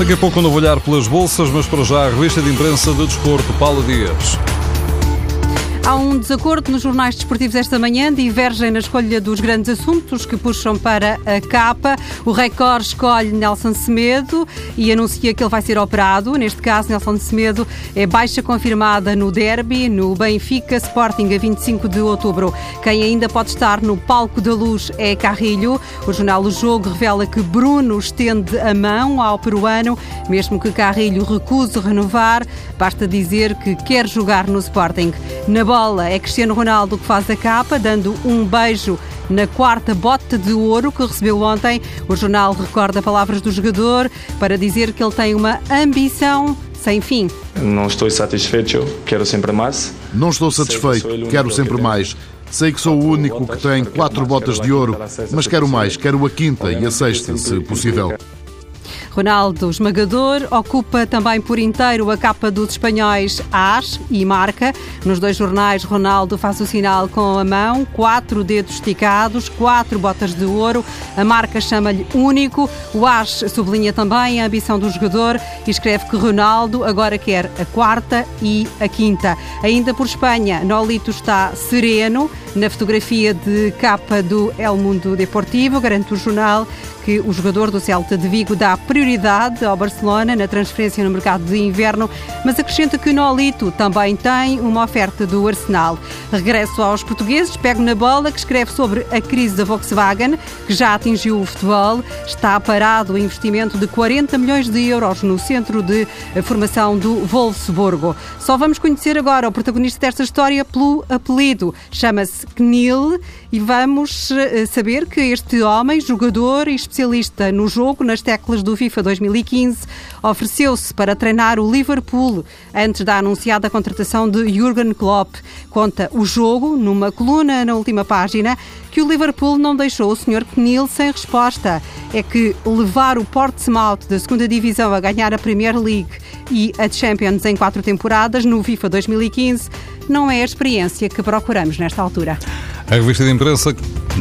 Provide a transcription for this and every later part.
Daqui a pouco um novo olhar pelas bolsas, mas para já a revista de imprensa de desporto, Paulo Dias. Há um desacordo nos jornais desportivos esta manhã, divergem na escolha dos grandes assuntos que puxam para a capa. O Record escolhe Nelson Semedo e anuncia que ele vai ser operado. Neste caso, Nelson Semedo é baixa confirmada no derby, no Benfica Sporting, a 25 de outubro. Quem ainda pode estar no palco da luz é Carrilho. O jornal O Jogo revela que Bruno estende a mão ao peruano, mesmo que Carrilho recuse renovar. Basta dizer que quer jogar no Sporting. Na bola é Cristiano Ronaldo que faz a capa, dando um beijo na quarta bota de ouro que recebeu ontem. O jornal recorda palavras do jogador para dizer que ele tem uma ambição sem fim. Não estou satisfeito, quero sempre mais. Não estou satisfeito, quero sempre mais. Sei que sou o único que tem quatro botas de ouro, mas quero mais, quero a quinta e a sexta, se possível. Ronaldo esmagador ocupa também por inteiro a capa dos espanhóis AS e marca. Nos dois jornais, Ronaldo faz o sinal com a mão, quatro dedos esticados, quatro botas de ouro. A marca chama-lhe único. O AS sublinha também a ambição do jogador e escreve que Ronaldo agora quer a quarta e a quinta. Ainda por Espanha, Nolito está sereno na fotografia de capa do El Mundo Deportivo, garante o jornal que o jogador do Celta de Vigo dá prioridade ao Barcelona na transferência no mercado de inverno, mas acrescenta que o Nolito também tem uma oferta do Arsenal. Regresso aos portugueses, pego na bola que escreve sobre a crise da Volkswagen, que já atingiu o futebol. Está parado o investimento de 40 milhões de euros no centro de formação do Wolfsburgo. Só vamos conhecer agora o protagonista desta história pelo apelido. Chama-se Knil e vamos eh, saber que este homem, jogador e especialista no jogo, nas teclas do FIFA 2015, ofereceu-se para treinar o Liverpool antes da anunciada contratação de Jurgen Klopp. Conta o jogo, numa coluna na última página, que o Liverpool não deixou o Sr. Knil sem resposta. É que levar o Portsmouth da segunda Divisão a ganhar a Premier League e a Champions em quatro temporadas no FIFA 2015 não é a experiência que procuramos nesta altura. A revista de imprensa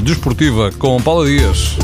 desportiva com Paula Dias.